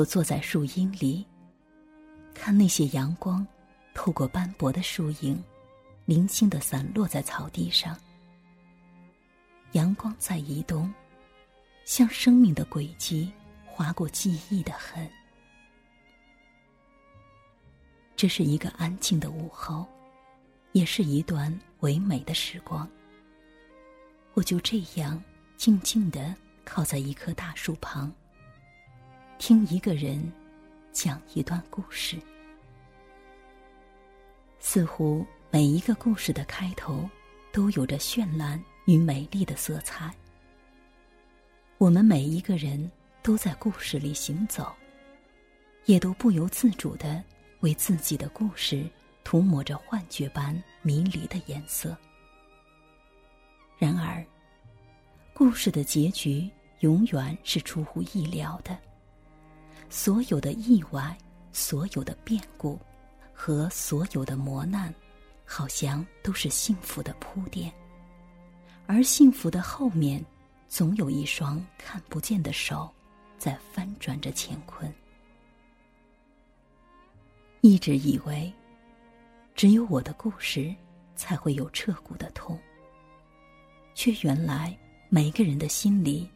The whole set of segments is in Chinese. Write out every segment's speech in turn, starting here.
我坐在树荫里，看那些阳光透过斑驳的树影，零星的散落在草地上。阳光在移动，像生命的轨迹划过记忆的痕。这是一个安静的午后，也是一段唯美的时光。我就这样静静的靠在一棵大树旁。听一个人讲一段故事，似乎每一个故事的开头都有着绚烂与美丽的色彩。我们每一个人都在故事里行走，也都不由自主的为自己的故事涂抹着幻觉般迷离的颜色。然而，故事的结局永远是出乎意料的。所有的意外，所有的变故，和所有的磨难，好像都是幸福的铺垫。而幸福的后面，总有一双看不见的手，在翻转着乾坤。一直以为，只有我的故事才会有彻骨的痛，却原来每个人的心里，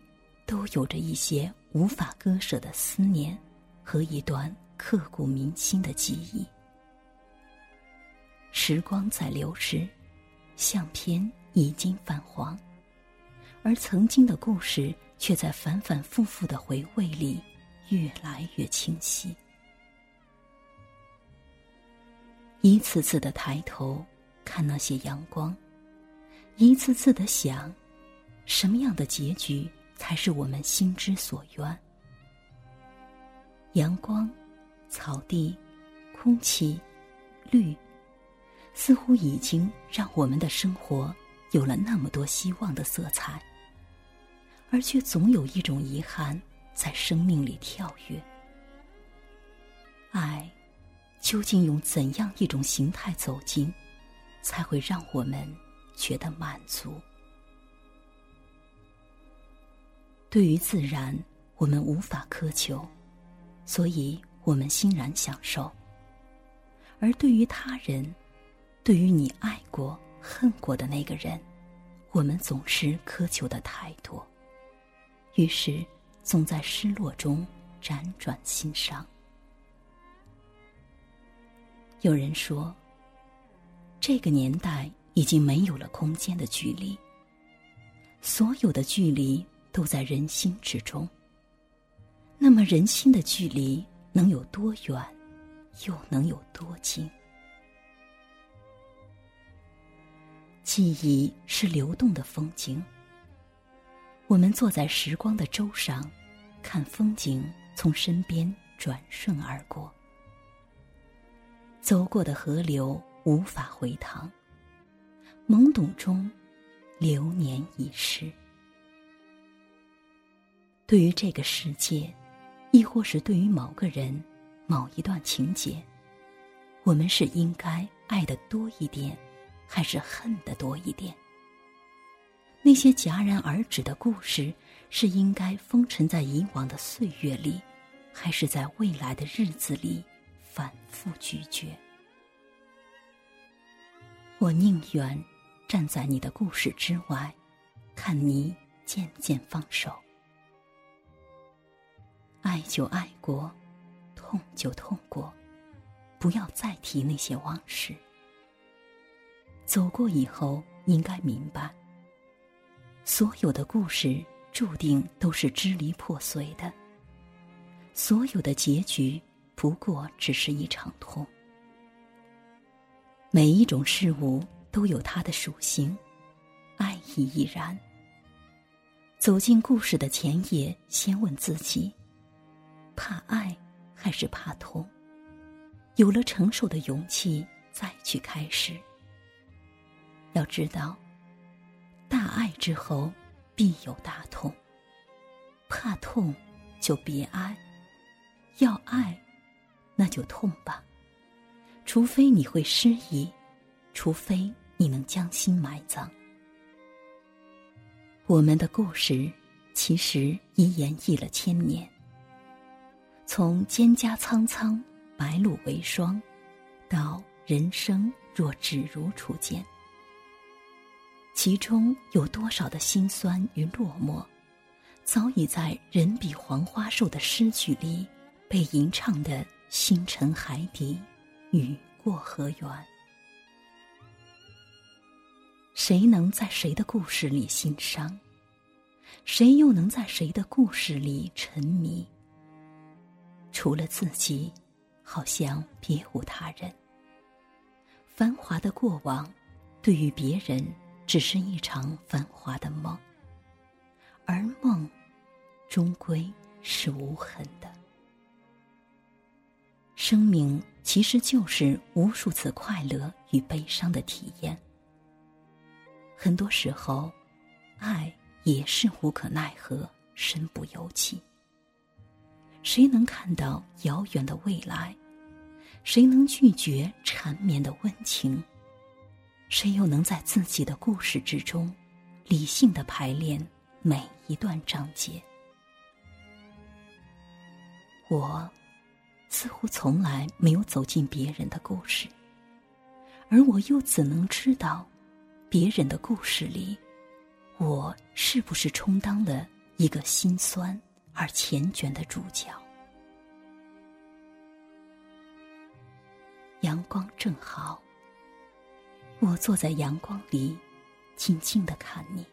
都有着一些无法割舍的思念。和一段刻骨铭心的记忆。时光在流逝，相片已经泛黄，而曾经的故事却在反反复复的回味里越来越清晰。一次次的抬头看那些阳光，一次次的想，什么样的结局才是我们心之所愿？阳光、草地、空气、绿，似乎已经让我们的生活有了那么多希望的色彩，而却总有一种遗憾在生命里跳跃。爱，究竟用怎样一种形态走进，才会让我们觉得满足？对于自然，我们无法苛求。所以我们欣然享受，而对于他人，对于你爱过、恨过的那个人，我们总是苛求的太多，于是总在失落中辗转心伤。有人说，这个年代已经没有了空间的距离，所有的距离都在人心之中。那么，人心的距离能有多远，又能有多近？记忆是流动的风景。我们坐在时光的舟上，看风景从身边转瞬而过。走过的河流无法回塘，懵懂中，流年已逝。对于这个世界。亦或是对于某个人、某一段情节，我们是应该爱的多一点，还是恨的多一点？那些戛然而止的故事，是应该封尘在以往的岁月里，还是在未来的日子里反复咀嚼？我宁愿站在你的故事之外，看你渐渐放手。爱就爱过，痛就痛过，不要再提那些往事。走过以后，应该明白，所有的故事注定都是支离破碎的，所有的结局不过只是一场痛。每一种事物都有它的属性，爱意亦然。走进故事的前夜，先问自己。怕爱还是怕痛？有了成熟的勇气，再去开始。要知道，大爱之后必有大痛。怕痛就别爱，要爱那就痛吧。除非你会失忆，除非你能将心埋葬。我们的故事其实已演绎了千年。从蒹葭苍苍，白露为霜，到人生若只如初见，其中有多少的辛酸与落寞，早已在“人比黄花瘦”的诗句里被吟唱的星辰海底，雨过河远。谁能在谁的故事里心伤？谁又能在谁的故事里沉迷？除了自己，好像别无他人。繁华的过往，对于别人只是一场繁华的梦，而梦，终归是无痕的。生命其实就是无数次快乐与悲伤的体验。很多时候，爱也是无可奈何、身不由己。谁能看到遥远的未来？谁能拒绝缠绵的温情？谁又能在自己的故事之中，理性的排练每一段章节？我似乎从来没有走进别人的故事，而我又怎能知道？别人的故事里，我是不是充当了一个心酸而缱绻的主角？阳光正好，我坐在阳光里，静静的看你。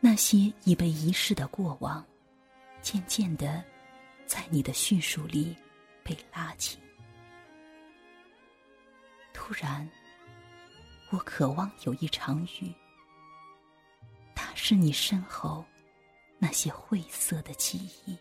那些已被遗失的过往，渐渐的，在你的叙述里被拉近。突然。我渴望有一场雨，打湿你身后那些晦涩的记忆。